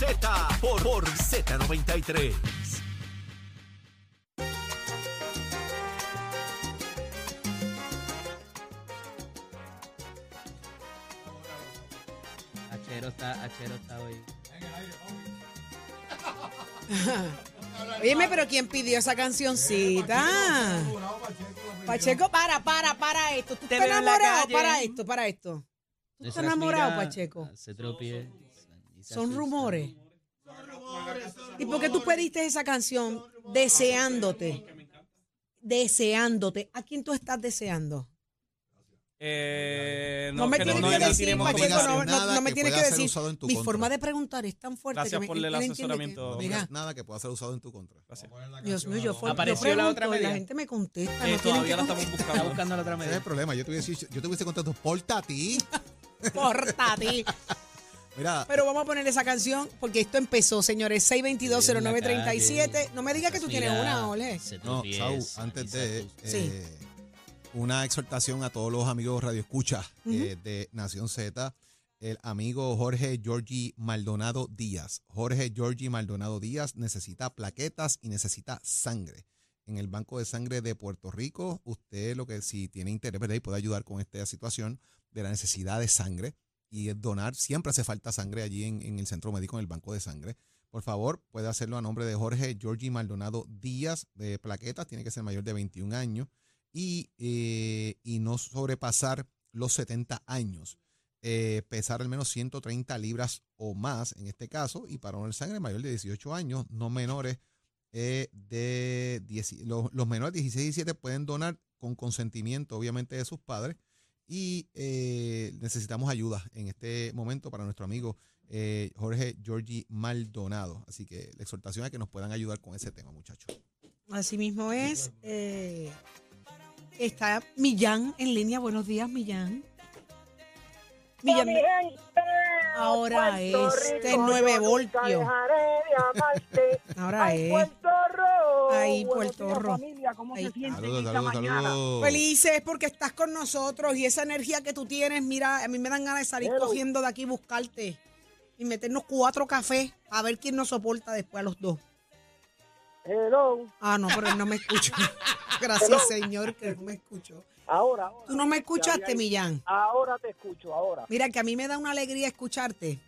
Z por, por Z93. Achero está, Achero está hoy. Óyeme, pero ¿quién pidió esa cancioncita? Pacheco, para, para, para esto. ¿Tú Te estás veo en la enamorado? calle. Para esto, para esto. ¿Tú estás enamorado, Pacheco? Se Son rumores. ¿Y por qué tú pediste esa canción deseándote? Deseándote. ¿A quién tú estás deseando? Eh, No, me tienes no que decir, Pacheco, no, no, no me tienes que decir. Mi contra. forma de preguntar es tan fuerte Gracias que me- por el asesoramiento. No que- digas nada que pueda ser usado en tu contra. Gracias. Dios mío, yo, Apareció pregunto la otra y la media. gente me contesta. Eh, no todavía la estamos Está buscando. buscando la otra Ese es media. el problema. Yo te hubiese, yo te hubiese contado, porta a Mira, Pero vamos a poner esa canción porque esto empezó, señores. 622-0937. No me digas que tú tienes una, Ole. No, Saúl, antes de. Sí. eh, una exhortación a todos los amigos Radio Escucha eh, de Nación Z, el amigo Jorge Georgie Maldonado Díaz. Jorge Georgie Maldonado Díaz necesita plaquetas y necesita sangre. En el Banco de Sangre de Puerto Rico, usted lo que si tiene interés ¿verdad? y puede ayudar con esta situación de la necesidad de sangre y donar, siempre hace falta sangre allí en, en el centro médico, en el Banco de Sangre. Por favor, puede hacerlo a nombre de Jorge Georgie Maldonado Díaz de plaquetas, tiene que ser mayor de 21 años y, eh, y no sobrepasar los 70 años. Eh, pesar al menos 130 libras o más en este caso y para donar sangre mayor de 18 años, no menores eh, de 10, los, los menores de 16 y 17 pueden donar con consentimiento obviamente de sus padres y eh, necesitamos ayuda en este momento para nuestro amigo eh, Jorge Georgie Maldonado. Así que la exhortación es que nos puedan ayudar con ese tema, muchachos. Así mismo es. eh, está Millán en línea. Buenos días, Millán. Millán, Mi gente, Ahora Puerto este Rico, 9 yo nunca voltios. ahora Ay, es. Buenos Puerto días, Rico. familia, ¿cómo Ay. se sienten Saludos, esta saludos, mañana? saludos. Felices porque estás con nosotros y esa energía que tú tienes, mira, a mí me dan ganas de salir Hello. cogiendo de aquí buscarte y meternos cuatro cafés a ver quién nos soporta después a los dos. Hello. Ah, no, pero él no me escuchó. Gracias, Señor, que no me escuchó. Ahora, ahora. Tú no me escuchaste, Millán. Ahora te escucho, ahora. Mira, que a mí me da una alegría escucharte.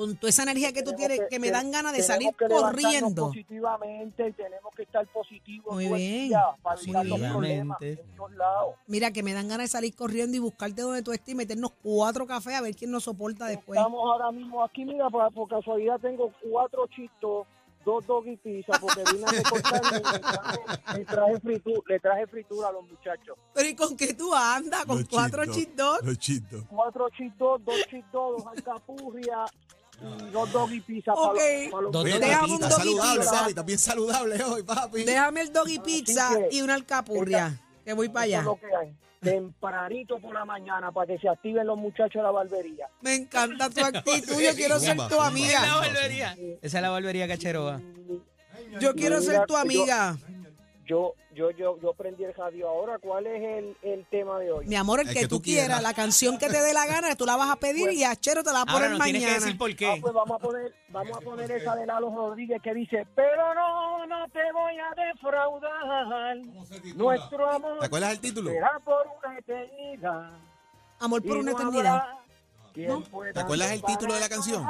Con toda esa energía que tú tienes, que me dan ganas de salir que corriendo. positivamente y tenemos que estar positivos Muy bien, día para evitar los problemas en todos lados. Mira, que me dan ganas de salir corriendo y buscarte donde tú estés y meternos cuatro cafés a ver quién nos soporta después. Estamos ahora mismo aquí, mira, por, por casualidad tengo cuatro chistos, dos doggy pizza, porque vine a recortarme y le traje, fritura, le traje fritura a los muchachos. Pero ¿y con qué tú andas? Con Los cuatro chistos. Los chistos. Cuatro chistos, dos chistos, dos alcapurrias y dos doggy pizza Ok. para los, Déjame papi, un está doggy saludable, pizza. está bien saludable hoy, papi. Déjame el doggy pizza que- y una alcapurria. Que voy para allá. lo que hay. Tempranito por la mañana para que se activen los muchachos de la barbería. Me encanta tu actitud. Yo quiero ser tu zumba. Esa es la amiga. barbería. Esa es la barbería que Achero va. Yo quiero ser tu amiga. Yo, yo, yo, yo prendí el radio ahora. ¿Cuál es el, el tema de hoy? Mi amor, el El que, que tú tú quieras, quieras. la canción que te dé la gana, tú la vas a pedir y Achero te la va a Ahora poner no tienes que mañana. decir por Ah, qué. pues vamos a poner, vamos a poner esa de Lalo Rodríguez que dice, pero no, no te voy a defraudar. Nuestro amor ¿Te acuerdas el título? será por una eternidad. Amor por una no eternidad. pueda ¿Te acuerdas el título de la canción?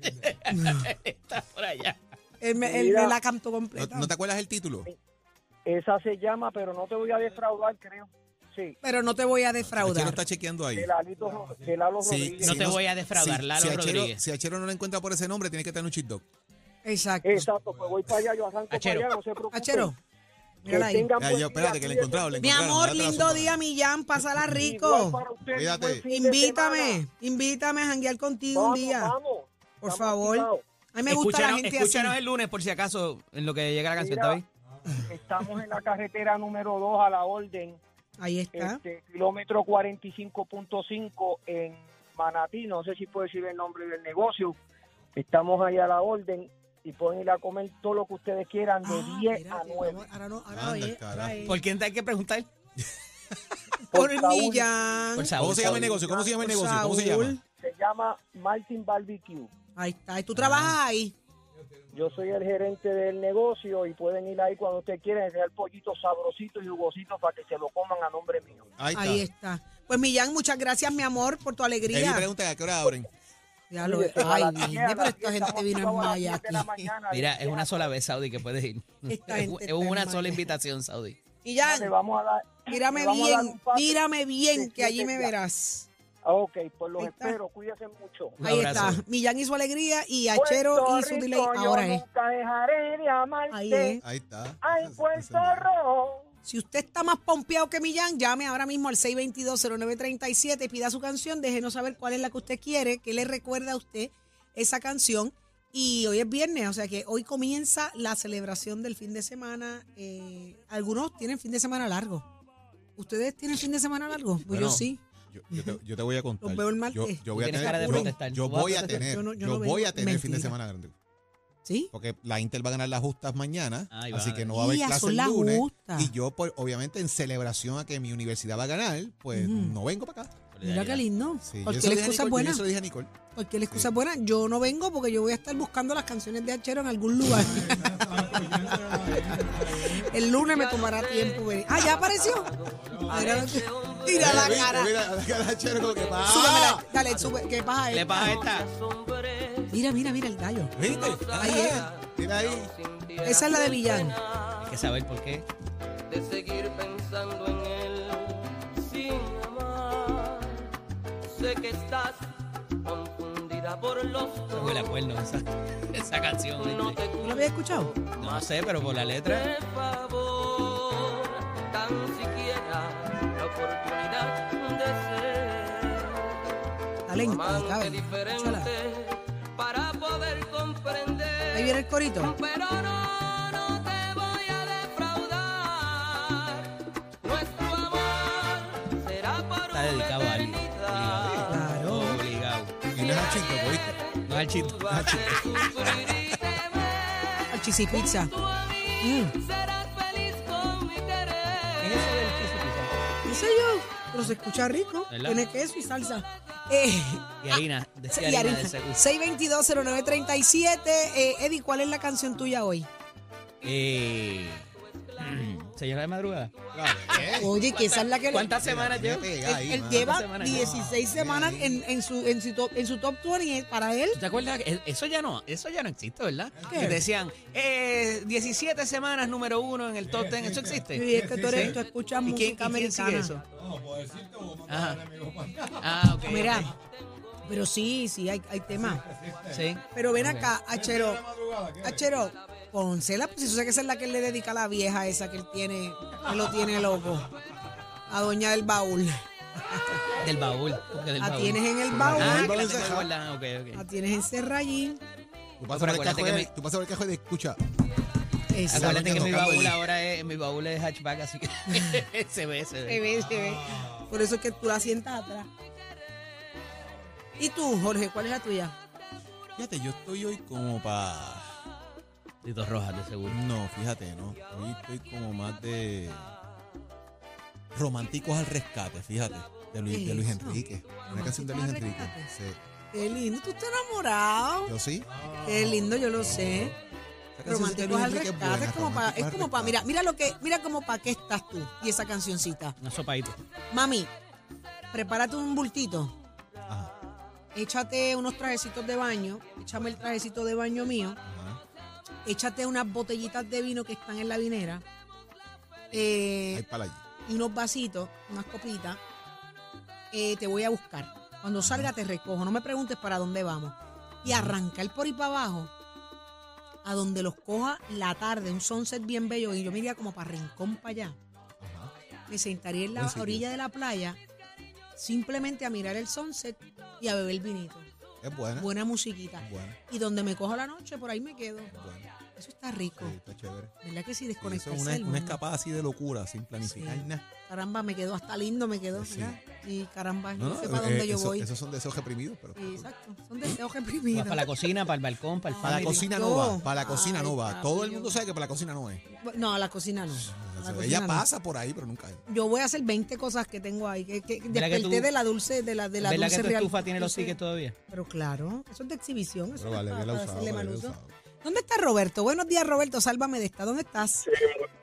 Está por allá. Él me, él Mira. me la cantó ¿No, completa. no te acuerdas el título? Esa se llama, pero no te voy a defraudar, creo. Sí, Pero no te voy a Achero defraudar. está chequeando ahí. de, Lalito, Ro- de Lalo Sí, Rodríguez. No te voy a defraudar, si- Lalo si Achero, Rodríguez. Si Achero no lo encuentra por ese nombre, tiene que tener un cheat dog. Exacto. Exacto, pues voy para allá, yo arranco Achero. para allá, no se preocupen. Achero, Que mírala ahí. buen yo, espérate, que le encontraron, Mi amor, la lindo día, Millán, pásala rico. ustedes, Cuídate. Invítame, invítame a janguear contigo Vamos, un día. vamos. Por favor. activados. A mí me gusta la gente escúchanos así. el lunes por si acaso en lo que llega la canción, Mira, ¿está bien? Estamos en la carretera número 2 a la orden, Ahí está. este, kilómetro 45.5 en Manatí, no sé si puedo decir el nombre del negocio. Estamos ahí a la orden y pueden ir a comer todo lo que ustedes quieran de Ah, 10 mira, a mi 9. amor, Ahora no, ahora Anda, es, ahora es. ¿Por quién te hay que preguntar? Por Saúl. Millán. Por. ¿Cómo se llama el negocio? ¿Cómo se llama el negocio? ¿Cómo se llama? Se llama Martin Barbecue. Ahí está. ¿Y tú trabajas ahí? Yo soy el gerente del negocio y pueden ir ahí cuando ustedes quieran, dejar pollitos sabrositos y jugositos para que se lo coman a nombre mío. Ahí está. Ahí está. Pues Millán, muchas gracias, mi amor, por tu alegría. pregunta a qué hora abren. Ya lo Ay, las 10, Virgen, a pero las esta 10 gente vino en estamos a las maya 10 de la aquí. mañana, Mira, y es una sola vez, Saudi, que puedes ir. Esta Es, gente una sola invitación, Saudi. Millán, Le vamos a dar, mírame bien, mírame bien, que allí me verás. Ah, Ok, pues los espero, cuídense mucho. Ahí está. Millán y su alegría y Achero Puerto y su Rico, delay. yo Ahora es. nunca dejaré de amarte. Ahí es. Ahí está. Ay, Puerto Rico. Si usted está más pompeado que Millán, llame ahora mismo al 622-0937 y pida su canción. Déjenos saber cuál es la que usted quiere, que le recuerda a usted esa canción. Y hoy es viernes, o sea que hoy comienza la celebración del fin de semana. Eh, algunos tienen fin de semana largo. ¿Ustedes tienen fin de semana largo? Pues Bueno, yo sí. Yo, yo te, yo te voy a contar. Los veo. Yo, yo voy a Tienes tener, cara de yo- protestar. yo ¿Tú vas a voy a tener, Yo yo, no- yo no voy a tener fin de semana grande. ¿Sí? Porque la Inter va a ganar las justas mañana, Ay, así que no va a haber clase el las lunes. justas. Y yo, pues, obviamente, en celebración a que mi universidad va a ganar, pues no vengo para acá. Mira qué lindo. Sí, Porque yo la lo dije a excusa es yo buena. se lo dije a Nicole. Porque la excusa es buena. Yo no vengo porque yo voy a estar buscando las canciones de Achero en algún lugar. El lunes me tomará tiempo venir. Ah, ya apareció. Mira, mira la cara. Mira, la cara de Chero que pasa. Súbemela. Dale, sube. ¿Qué pasa ¿Qué pasa a esta? Mira, mira, mira el gallo. ¿Viste? Ahí es. Mira ahí. Esa es la de Villán. Hay que saber por qué. de seguir pensando en él sin amar. Sé que estás confundida por los Se huele a cuerno esa, esa canción. No ¿Tú lo habías escuchado? No sé, pero por la letra. de favor, tan siquiera la oportunidad de ser Dale en amante cabe. diferente para poder comprender. Ahí viene el corito. Pero no, no te voy a defraudar. Nuestro amor será por Está dedicado a alguien. eternidad. Claro. Obligado. Y no es a Chito, ¿oíste? No es de sufrir y temer. Al a Mm. Pero se escucha rico. ¿Verdad? Tiene queso y salsa. Eh, Y harina. Decía y harina harina. de seguro. 622-0937. Eh, Eddie, ¿cuál es la canción tuya hoy? Eh, señora de madrugada. Oye, que esa es la que le- ¿Cuántas semanas lleva? Él, él lleva semanas 16 semanas en, en su, en, su top, en su top 20 para él. ¿Tú te acuerdas? que Eso ya no, eso ya no existe, ¿verdad? ¿Qué? Que decían, eh, 17 semanas número uno en el top 10. ¿Eso existe? Y es que tú, eres, ¿Sí? tú escuchas ¿Y quién, música y quién sigue americana. eso? Ajá. Ah, ok. Mira, pero sí, sí, hay, hay temas. Sí. Pero ven acá, Achero. Achero, pónsela, pues si tú sabes que esa es la que él le dedica a la vieja esa que él tiene, que lo tiene loco. A doña del baúl. Del baúl. porque del La baúl. tienes en el baúl. Ah, que la tengo cerrado. guardada. Ok, ok. La tienes encerrada allí. Tú pasas por el acuérdate cajón que y- me- tú pasas por el cajón y escucha. Esa. Acuérdate que mi tocando baúl allí. ahora es, mi baúl es hatchback, así que se ve, se Se ve. ve, se ve. Por eso es que tú la sientas atrás. ¿Y tú, Jorge, cuál es la tuya? Fíjate, yo estoy hoy como para... Titos rojas, de seguro. No, fíjate, no. Hoy estoy como más de... Románticos al rescate, fíjate. De Luis, de Luis. Enrique. Una canción de Luis Enrique. Sí. Qué lindo, tú estás enamorado. Yo sí. Qué lindo, yo lo sé. Románticos al rescate, buena, es como para, Románticos es al como para, mira, mira lo que, mira como para qué estás tú y esa cancioncita. Una sopadita. Mami, prepárate un bultito, Ajá, échate unos trajecitos de baño, échame el trajecito de baño mío, ajá. Échate unas botellitas de vino que están en la vinera, Ahí eh, para allí. y unos vasitos, unas copitas, eh, te voy a buscar. Cuando salga te recojo, no me preguntes para dónde vamos. Y arrancar por ahí para abajo, a donde los coja la tarde, un sunset bien bello, y yo me iría como para Rincón para allá. Ajá. Me sentaría en la Buen sitio. orilla de la playa, simplemente a mirar el sunset y a beber vinito. Es buena. Buena musiquita. Buena. Y donde me cojo la noche, por ahí me quedo. es buena. Eso está rico. Sí, está chévere. ¿Verdad que sí? Y eso Desconectarse es una, del una mundo. escapada así de locura, sin planificar Sí. nada. Caramba, me quedó hasta lindo, me quedó. Y caramba, No, no, no, sé para eh, dónde yo voy. Esos son deseos reprimidos, pero. Sí, exacto. Son deseos reprimidos. Para la cocina, para el balcón, para el Para la cocina no va, para la cocina no va. Todo el mundo sabe que para la cocina no es. No, a la cocina no. La Ella cocina pasa por ahí, pero nunca es. Yo voy a hacer 20 cosas que tengo ahí. Que, que ¿Verdad que desperté tú- de la dulce, de la, de la ¿Verdad dulce que tu real- estufa tiene los tickets todavía? Pero claro, eso es de exhibición. Eso es vale, para- bien para usado, hacerle mal uso. ¿Dónde está Roberto? Buenos días, Roberto. Sálvame de esta. ¿Dónde estás?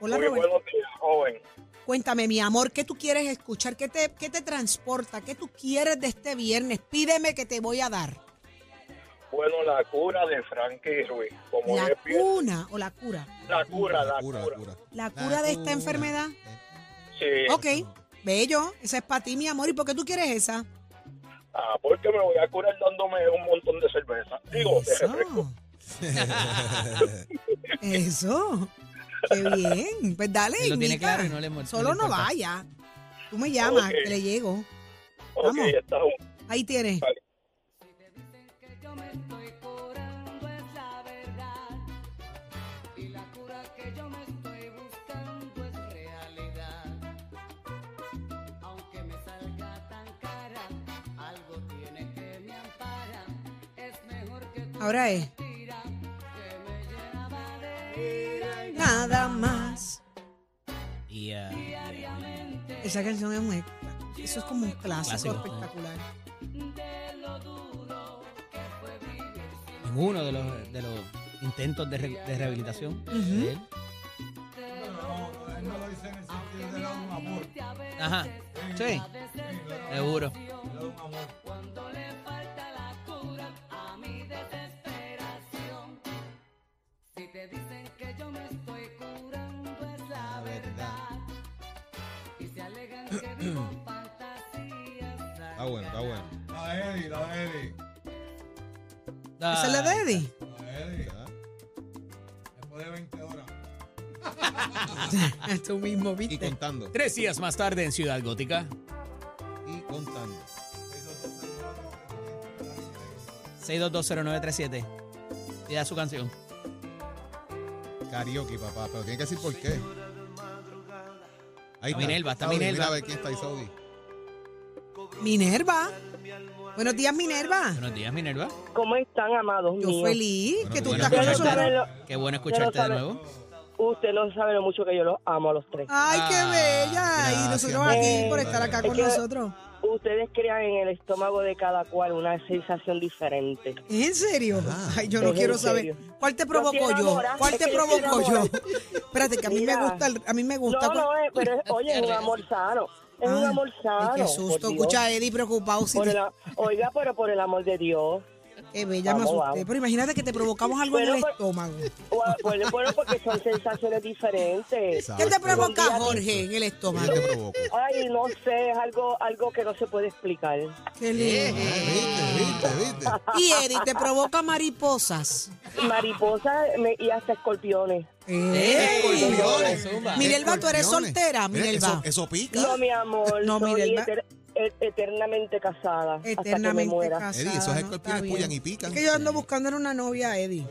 Hola, Muy Roberto. buenos días, joven. Cuéntame, mi amor, ¿qué tú quieres escuchar? ¿Qué te, ¿Qué te transporta? ¿Qué tú quieres de este viernes? Pídeme que te voy a dar. Bueno, la cura de Frankie Ruiz. Como La cuna o la cura. la cura, la La cura, cura. la cura. La cura de esta enfermedad. Sí. Ok, bello. Esa es para ti, mi amor. ¿Y por qué tú quieres esa? Ah, porque me voy a curar dándome un montón de cerveza. Digo, de refresco. Eso. Qué bien. Pues dale, Él lo tiene claro y no le Solo no le no importa. vaya. Tú me llamas, que le llego. Vamos. está. Ahí tienes. Vale. que yo me estoy curando es la verdad y la cura que yo me estoy buscando es realidad aunque me salga tan cara algo tiene que me ampara es mejor que tú Ahora es. Nada más. Y, ah, Esa canción es muy. Eso es como un clásico, Clásico. espectacular. en uno de los, de los intentos de, re- de rehabilitación de él. Ajá. Sí. Seguro. ¿Esa es la de Eddie? la Eddie. Después de 20 horas. Tú mismo, Y ¿viste? contando. Tres días más tarde en Ciudad Gótica. Y contando. 6220937. Pida su canción. Karaoke, papá. Pero tiene que decir por qué. Ahí Está Minerva, está Minerva. Mira a ver quién está ahí, Saudi. Minerva. Buenos días, Minerva. Buenos días, Minerva. ¿Cómo están, amados Yo míos? feliz Bueno, que tú bueno, estás con nosotros. Qué bueno escucharte de nuevo. usted no sabe lo mucho que yo los amo a los tres. Ay, qué Ah, bella. Y nosotros aquí por estar acá Es con nosotros. Ustedes crean en el estómago de cada cual una sensación diferente. ¿Es en serio? Ah. Ay, yo no quiero saber. ¿Cuál te provocó yo? ¿Cuál es te provocó yo? Espérate, que a mí me gusta, el- a mí me gusta. No, no, es, pero es- oye, es un amor sano. Es un Ay, amor sano. Qué susto. Escucha a Eddie preocupado. si Por te- el oiga, pero por el amor de Dios. Qué bella me Vamos, asusté. vamos. Pero imagínate que te provocamos algo en el pues- estómago. Bueno, bueno, porque son sensaciones diferentes. Exacto. ¿Qué te provoca, Jorge, en el ¿Qué estómago? te? Ay, no sé, es algo, algo que no se puede explicar. Qué lindo. Ah, ¿Viste, viste, viste? Y Eddie, ¿te provoca mariposas? Mariposas me- y hasta escorpiones. ¡Ey! Escorpiones. Minerva, tú eres soltera, Minerva. Eso, eso pica. No, mi amor, No, soy Et- eternamente casada. hasta que me Eternamente muera. casada. Eddie, esos ¿no? escorpiones Está bien. pullan y pican. Es que yo ando buscando una novia, Eddie.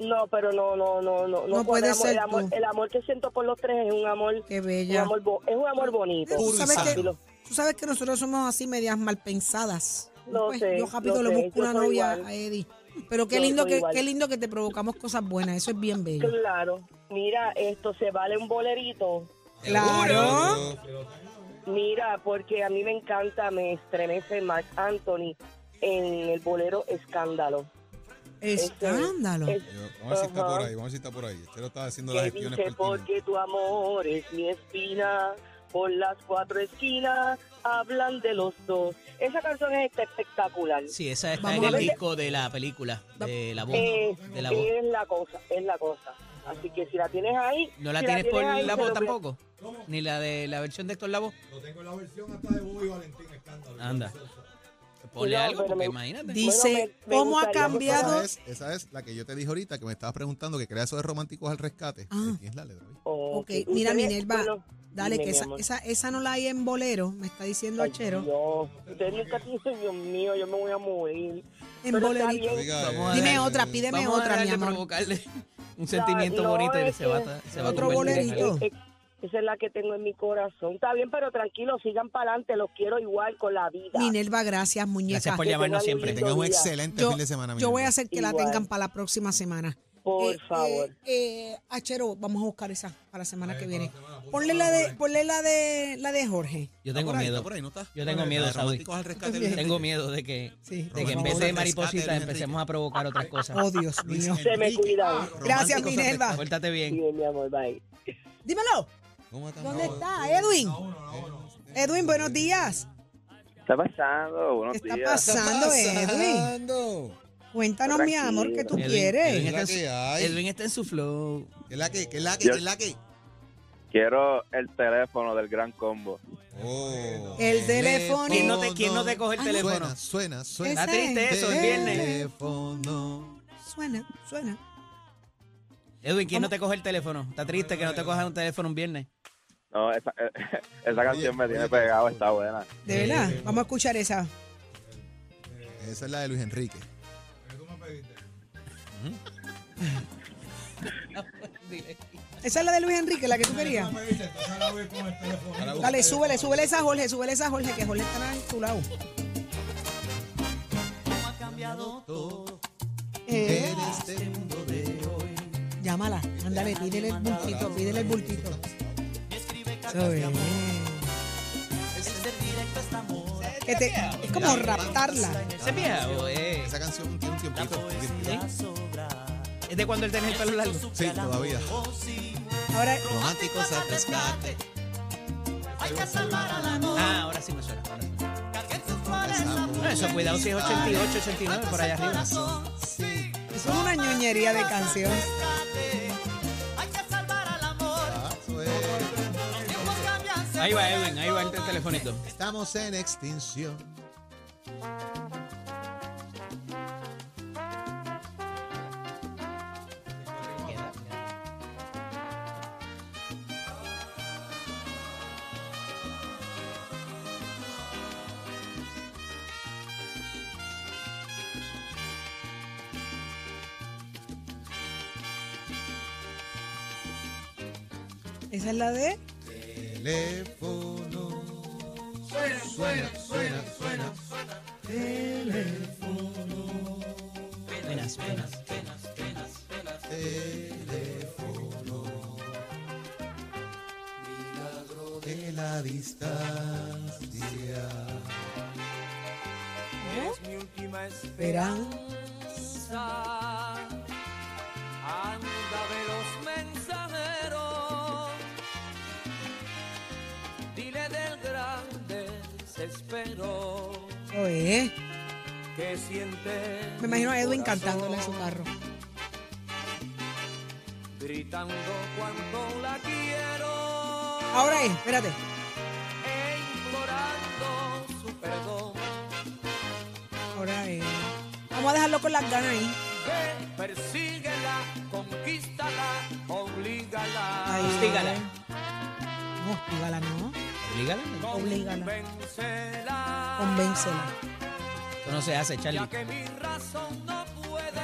No, pero no, no, no, no. No puede ser el amor, tú. el amor que siento por los tres es un amor, Qué un bella. amor bo- es un amor bonito. Tú sabes, que, tú sabes que nosotros somos así medias mal pensadas. Lo Pues, sé, yo rápido lo le sé, busco yo una soy novia igual. a Eddie. Pero qué Yo lindo soy que igual. qué lindo que te provocamos cosas buenas. Eso es bien bello. Claro. Mira, esto se vale un bolerito. Claro. Mira, porque a mí me encanta, me estremece Mark Anthony en el bolero Escándalo. Escándalo. Es- Yo- Vamos a ver si está por ahí, vamos a ver si está por ahí. Chelo está haciendo las que gestiones dice porque tu amor es mi espina por las cuatro esquinas hablan de los dos esa canción es espectacular Sí, esa está Vamos en el disco de la película, de la voz. Eh, De la voz. es la cosa es la cosa así que si la tienes ahí ¿No la si tienes por ahí, la voz lo voy a-? Ni la de la versión de Héctor Lavoe. Lo tengo en la versión hasta de Bobby Valentín Escándalo. Anda. Ponle No, algo porque me- imagínate. Dice, Bueno, ¿cómo ha cambiado? Esa es, esa es la que yo te dije ahorita, que me estabas preguntando, que crea eso de románticos al rescate. Ah. Ahí la letra. Ok, mira, Minerva, bueno, dale, dime, que esa, esa, esa no la hay en bolero, me está diciendo Ay, Achero. Dios, ustedes nunca dicen, Dios mío, yo me voy a morir. En bolerito. a eh, Dime otra, pídeme Vamos a otra, dejar mi amor. provocarle. Un sentimiento no, bonito y es se va, a- se va a Otro bolerito. algo. Eh, Esa es la que tengo en mi corazón. Está bien, pero tranquilo, sigan para adelante. Los quiero igual con la vida. Minerva, gracias, muñeca. Gracias por llamarnos siempre. Que tengan un excelente yo, fin de semana. yo voy a hacer que la tengan para la próxima semana. Por Eh, favor. Eh, eh, Achero, vamos a buscar esa para la semana que viene. semana, Ponle la de, ponle la de la de Jorge. Yo Está tengo por ahí, miedo. está por ahí, ¿no está? Yo tengo miedo, Saudi. Tengo miedo de que, Sí, de que en vez de maripositas empecemos a provocar otras cosas. Oh, Dios mío. Se me. Gracias, Minerva. Pórtate bien. Bien, mi amor, bye. Dímelo. ¿Cómo? ¿Dónde está Edwin? Edwin, buenos días. ¿Qué está pasando? ¿Qué Buenos está días. pasando, Edwin? pasando? Cuéntanos, mi amor, ¿qué tú Edwin, quieres? Edwin ¿Qué está, en su, Edwin está en su flow. ¿Qué es la que? ¿Qué es la que? ¿Qué es la que? Quiero el teléfono del gran combo. Oh. El teléfono. ¿Quién no te, quién no te coge el Ah, teléfono? Suena, suena, suena. Está triste eso, el viernes. Teléfono. Suena, suena. Edwin, ¿quién no te coge el teléfono? Está triste que no te cojas un teléfono un viernes. No, esa, esa canción me tiene pegado, está buena. De verdad, vamos a escuchar esa. Esa es la de Luis Enrique. ¿Qué tú me pediste? Esa es la de Luis Enrique, la que tú querías. ¿Qué tú me pediste? Entonces ahora voy con el teléfono. Dale, súbele, súbele esa a Jorge, súbele esa a Jorge, que Jorge está en tu lado. Eh, En este mundo de hoy. llámala, ándale, pídele el bultito, pídele el bultito. Eso es. Que te- es como raptarla. ¿Ese es vieja o es, Esa canción tiene un tiempito. un tiempito. es de cuando él tenía el pelo largo? Sí, todavía. Ahora, Románticos al rescate. Ah, ahora sí me suena. ahora sí. No, eso cuidado si es 88, 89, por allá arriba. eso es una ñoñería de canción. Ahí va Edwin, ahí va el telefonito. Estamos en extinción. Esa es la de. Teléfono. Suena, suena, suena, suena. Penas, penas. Teléfono. Milagro de la distancia. mi última Esperanza. Dile del gran desespero es. que siente. Me imagino a Edwin corazón, cantándole en su carro. Gritando cuánto la quiero. Ahora es, espérate. E implorando su perdón. Ahora es. Vamos a dejarlo con las ganas ahí. Ve, persíguela, conquístala, oblígala. Ahí. Hostígala. No, hostígala, no. Oblígala. Oblígala. Convéncela. Convéncela. Eso no se hace, Charlie. Ya que mi razón no puede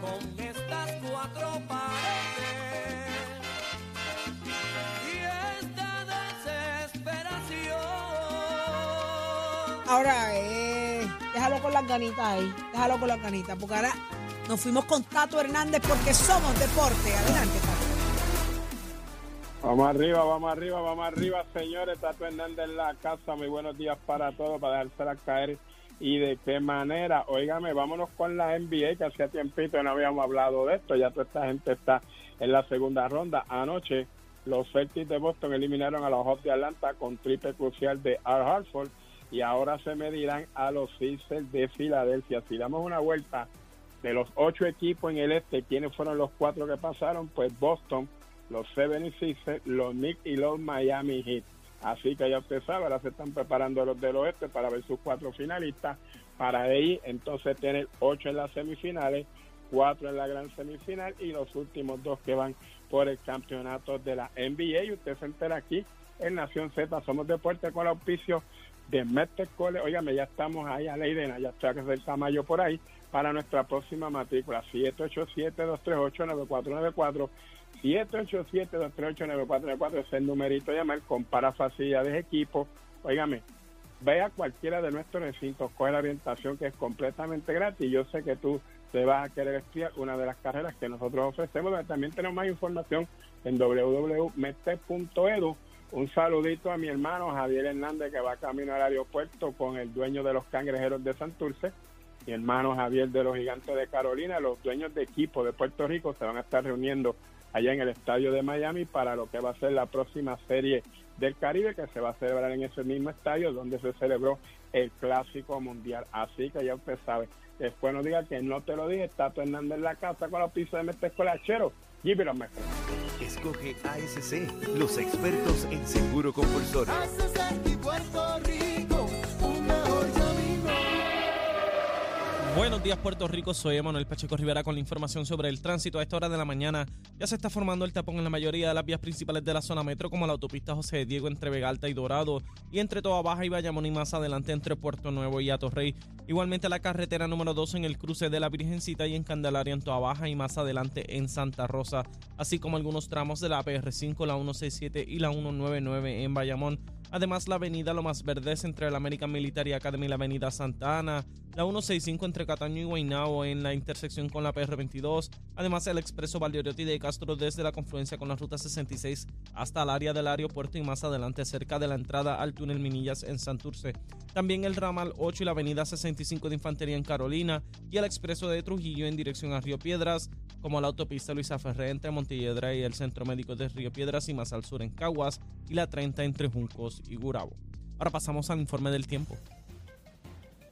con estas cuatro paredes y esta desesperación. Ahora es. Déjalo con las ganitas ahí. Déjalo con las ganitas. Porque ahora nos fuimos con Tato Hernández porque somos deporte. Adelante, Tato. Vamos arriba, vamos arriba, vamos arriba, señores. Tato Hernández en la casa. Muy buenos días para todos, para dejársela caer. ¿Y de qué manera? Óigame, vámonos con la NBA, que hacía tiempito no habíamos hablado de esto. Ya toda esta gente está en la segunda ronda. Anoche, los Celtics de Boston eliminaron a los Hawks de Atlanta con triple crucial de Al Hartford. Y ahora se medirán a los Sixers de Filadelfia. Si damos una vuelta de los ocho equipos en el este, ¿quiénes fueron los cuatro que pasaron? Pues Boston, los 76ers, los Knicks y los Miami Heat. Así que ya usted sabe, ahora se están preparando los del oeste para ver sus cuatro finalistas, para ahí entonces tener ocho en las semifinales, cuatro en la gran semifinal y los últimos dos que van por el campeonato de la NBA. Y usted se entera aquí en Nación Z, somos deporte con el auspicio de Mestre College. Óigame, ya estamos ahí a Leidena, ya está que es el Tamayo por ahí, para nuestra próxima matrícula, 787-238-9494. 787-238-9494 es el numerito de llamar, compara facilidades, equipos. Óigame, ve a cualquiera de nuestros recintos, coge la orientación que es completamente gratis. Yo sé que tú te vas a querer estudiar una de las carreras que nosotros ofrecemos. pero También tenemos más información en www.mete.edu. Un saludito a mi hermano Javier Hernández que va camino al aeropuerto con el dueño de los cangrejeros de Santurce. Mi hermano Javier de los Gigantes de Carolina, los dueños de equipo de Puerto Rico se van a estar reuniendo allá en el estadio de Miami para lo que va a ser la próxima serie del Caribe que se va a celebrar en ese mismo estadio donde se celebró el Clásico Mundial. Así que ya usted sabe. Después no diga que no te lo dije, está Hernández en la casa con los pisos de Mestre Escolachero. Give it a mejor. Escoge ASC, los expertos en seguro compulsorio. Buenos días Puerto Rico, soy Emanuel Pacheco Rivera con la información sobre el tránsito. A esta hora de la mañana ya se está formando el tapón en la mayoría de las vías principales de la zona metro, como la autopista José Diego entre Vega Alta y Dorado, y entre Toa Baja y Bayamón y más adelante entre Puerto Nuevo y Atorrey. Igualmente la carretera número 2 en el cruce de la Virgencita y en Candelaria en Toa Baja y más adelante en Santa Rosa, así como algunos tramos de la PR5, la 167 y la 199 en Bayamón. Además, la avenida Lo Más Verdes entre la American Military Academy y la avenida Santa Ana, la 165 entre Cataño y Guaynabo en la intersección con la PR22, además el expreso Valdoriotti de Castro desde la confluencia con la ruta 66 hasta el área del aeropuerto y más adelante cerca de la entrada al túnel Minillas en Santurce. También el ramal 8 y la avenida 65 de Infantería en Carolina y el expreso de Trujillo en dirección a Río Piedras, como la autopista Luisa Ferré entre Montelledra y el Centro Médico de Río Piedras y más al sur en Caguas y la 30 entre Juncos y Gurabo. Ahora pasamos al informe del tiempo.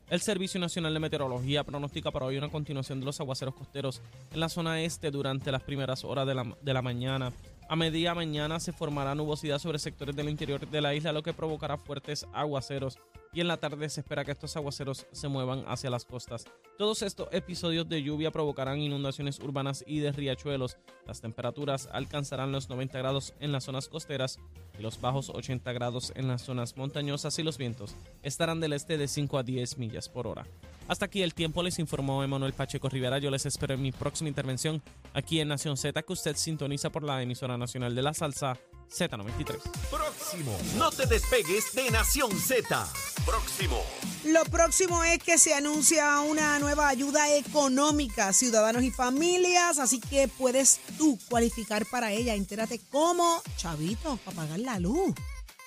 El Servicio Nacional de Meteorología pronostica para hoy una continuación de los aguaceros costeros en la zona este durante las primeras horas de la, de la mañana. A media mañana se formará nubosidad sobre sectores del interior de la isla, lo que provocará fuertes aguaceros. Y en la tarde se espera que estos aguaceros se muevan hacia las costas. Todos estos episodios de lluvia provocarán inundaciones urbanas y de riachuelos. Las temperaturas alcanzarán los 90 grados en las zonas costeras y los bajos 80 grados en las zonas montañosas y los vientos estarán del este de 5 a 10 millas por hora. Hasta aquí el tiempo, les informó Emanuel Pacheco Rivera. Yo les espero en mi próxima intervención aquí en Nación Z, que usted sintoniza por la emisora nacional de la salsa Z93. Próximo. No te despegues de Nación Z. Próximo. Lo próximo es que se anuncia una nueva ayuda económica a ciudadanos y familias, así que puedes tú cualificar para ella. Entérate cómo, chavito, para pagar la luz.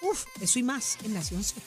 Uf, eso y más en Nación Z.